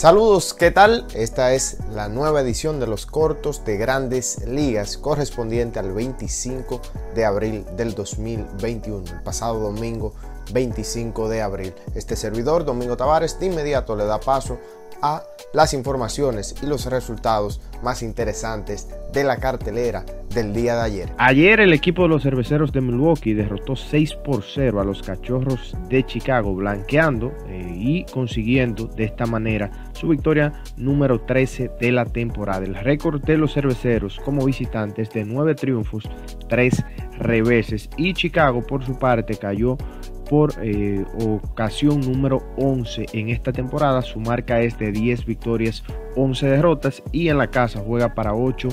Saludos, ¿qué tal? Esta es la nueva edición de los cortos de grandes ligas correspondiente al 25 de abril del 2021, el pasado domingo 25 de abril. Este servidor, Domingo Tavares, de inmediato le da paso a las informaciones y los resultados más interesantes de la cartelera del día de ayer. Ayer el equipo de los cerveceros de Milwaukee derrotó 6 por 0 a los cachorros de Chicago, blanqueando eh, y consiguiendo de esta manera su victoria número 13 de la temporada. El récord de los cerveceros como visitantes de 9 triunfos, 3 reveses y Chicago por su parte cayó por eh, ocasión número 11 en esta temporada. Su marca es de 10 victorias, 11 derrotas y en la casa juega para 8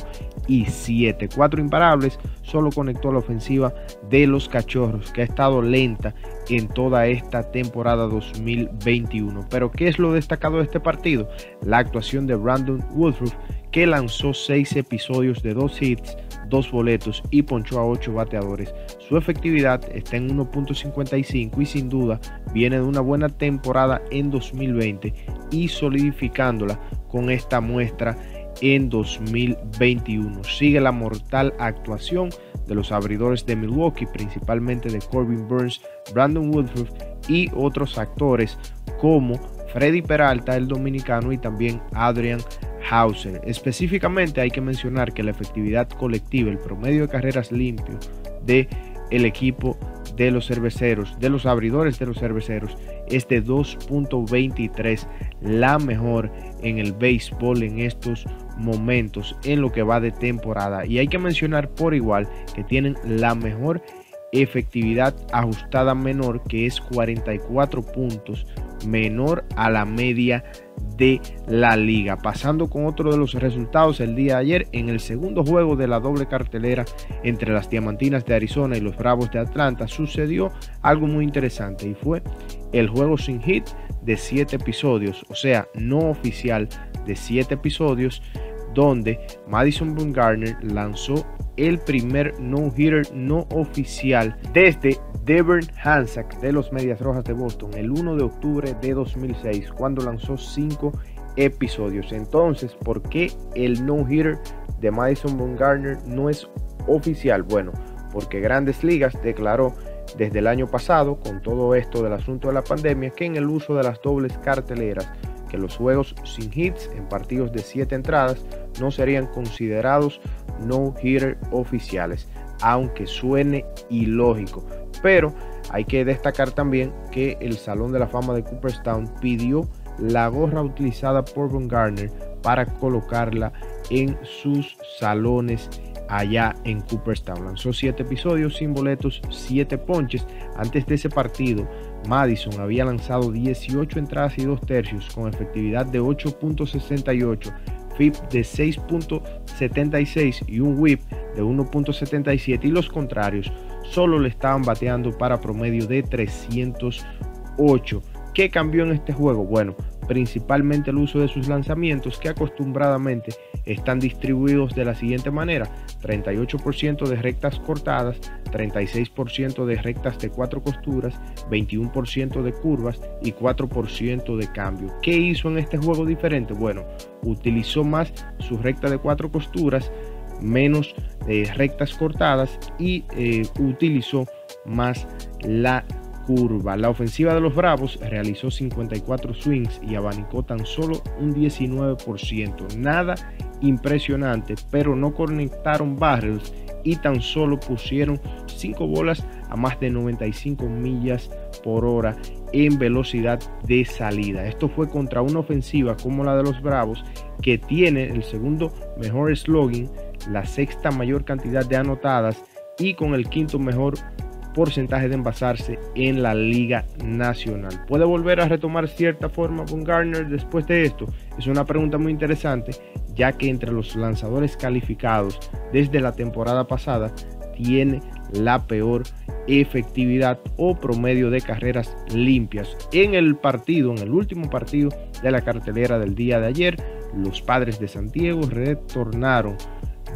y 7. 4 imparables, solo conectó la ofensiva de los cachorros que ha estado lenta en toda esta temporada 2021. Pero ¿qué es lo destacado de este partido? La actuación de Brandon Woodruff que lanzó 6 episodios de 2 hits dos boletos y ponchó a ocho bateadores. Su efectividad está en 1.55 y sin duda viene de una buena temporada en 2020 y solidificándola con esta muestra en 2021. Sigue la mortal actuación de los abridores de Milwaukee, principalmente de Corbin Burns, Brandon Woodruff y otros actores como Freddy Peralta, el dominicano, y también Adrian Hauser. Específicamente hay que mencionar que la efectividad colectiva, el promedio de carreras limpio de el equipo de los cerveceros, de los abridores de los cerveceros, es de 2.23, la mejor en el béisbol en estos momentos, en lo que va de temporada. Y hay que mencionar por igual que tienen la mejor efectividad ajustada menor, que es 44 puntos menor a la media de la liga. Pasando con otro de los resultados el día de ayer en el segundo juego de la doble cartelera entre las Diamantinas de Arizona y los Bravos de Atlanta sucedió algo muy interesante y fue el juego sin hit de 7 episodios, o sea, no oficial de 7 episodios donde Madison Bumgarner lanzó el primer no-hitter no oficial desde Devern Hansack de los Medias Rojas de Boston el 1 de octubre de 2006 cuando lanzó 5 episodios. Entonces, ¿por qué el no-hitter de Madison Bumgarner no es oficial? Bueno, porque Grandes Ligas declaró desde el año pasado, con todo esto del asunto de la pandemia, que en el uso de las dobles carteleras, que los juegos sin hits en partidos de 7 entradas no serían considerados no-hitter oficiales, aunque suene ilógico. Pero hay que destacar también que el Salón de la Fama de Cooperstown pidió la gorra utilizada por Von Garner para colocarla en sus salones allá en Cooperstown. Lanzó 7 episodios sin boletos, 7 ponches. Antes de ese partido, Madison había lanzado 18 entradas y 2 tercios con efectividad de 8.68 FIP de 6.76 y un WHIP de 1.77 y los contrarios solo le estaban bateando para promedio de 308. ¿Qué cambió en este juego? Bueno, principalmente el uso de sus lanzamientos que acostumbradamente están distribuidos de la siguiente manera. 38% de rectas cortadas, 36% de rectas de cuatro costuras, 21% de curvas y 4% de cambio. ¿Qué hizo en este juego diferente? Bueno, utilizó más su recta de cuatro costuras, menos eh, rectas cortadas y eh, utilizó más la curva. La ofensiva de los Bravos realizó 54 swings y abanicó tan solo un 19%. Nada impresionante, pero no conectaron barrels y tan solo pusieron 5 bolas a más de 95 millas por hora en velocidad de salida. Esto fue contra una ofensiva como la de los Bravos que tiene el segundo mejor slogan, la sexta mayor cantidad de anotadas y con el quinto mejor porcentaje de envasarse en la Liga Nacional. ¿Puede volver a retomar cierta forma con Garner después de esto? Es una pregunta muy interesante, ya que entre los lanzadores calificados desde la temporada pasada tiene la peor efectividad o promedio de carreras limpias. En el partido, en el último partido de la cartelera del día de ayer, los padres de Santiago retornaron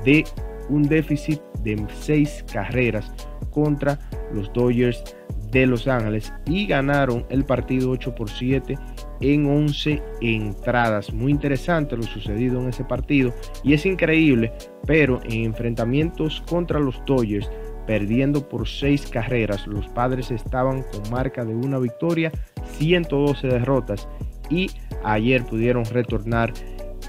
de un déficit de seis carreras contra los Dodgers de Los Ángeles y ganaron el partido 8 por 7 en 11 entradas. Muy interesante lo sucedido en ese partido y es increíble, pero en enfrentamientos contra los Dodgers, perdiendo por 6 carreras, los padres estaban con marca de una victoria, 112 derrotas y ayer pudieron retornar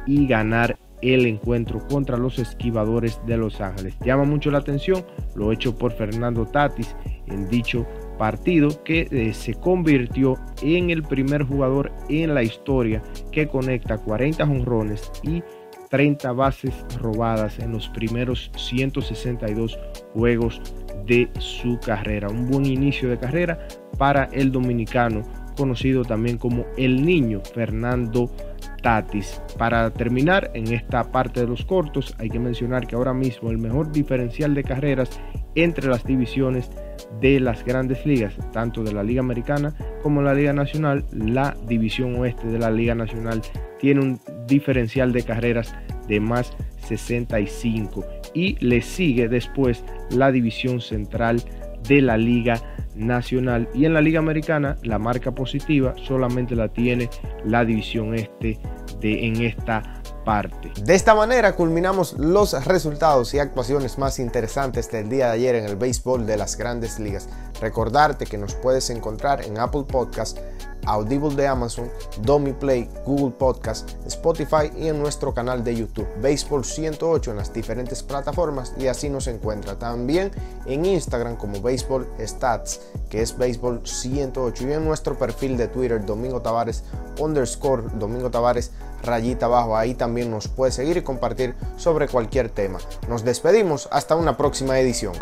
y ganar el encuentro contra los esquivadores de Los Ángeles. Llama mucho la atención lo hecho por Fernando Tatis en dicho partido que eh, se convirtió en el primer jugador en la historia que conecta 40 jonrones y 30 bases robadas en los primeros 162 juegos de su carrera. Un buen inicio de carrera para el dominicano, conocido también como el niño Fernando Tatis. Para terminar en esta parte de los cortos, hay que mencionar que ahora mismo el mejor diferencial de carreras entre las divisiones de las grandes ligas, tanto de la Liga Americana como la Liga Nacional. La división oeste de la Liga Nacional tiene un diferencial de carreras de más 65 y le sigue después la división central de la Liga Nacional y en la Liga Americana la marca positiva solamente la tiene la división este de en esta parte. De esta manera culminamos los resultados y actuaciones más interesantes del día de ayer en el béisbol de las grandes ligas. Recordarte que nos puedes encontrar en Apple Podcast, Audible de Amazon, Domi Play, Google Podcast, Spotify y en nuestro canal de YouTube, Baseball 108 en las diferentes plataformas y así nos encuentra. También en Instagram como Baseball Stats, que es Baseball 108 y en nuestro perfil de Twitter, Domingo Tavares underscore, Domingo Tavares rayita abajo. Ahí también nos puedes seguir y compartir sobre cualquier tema. Nos despedimos hasta una próxima edición.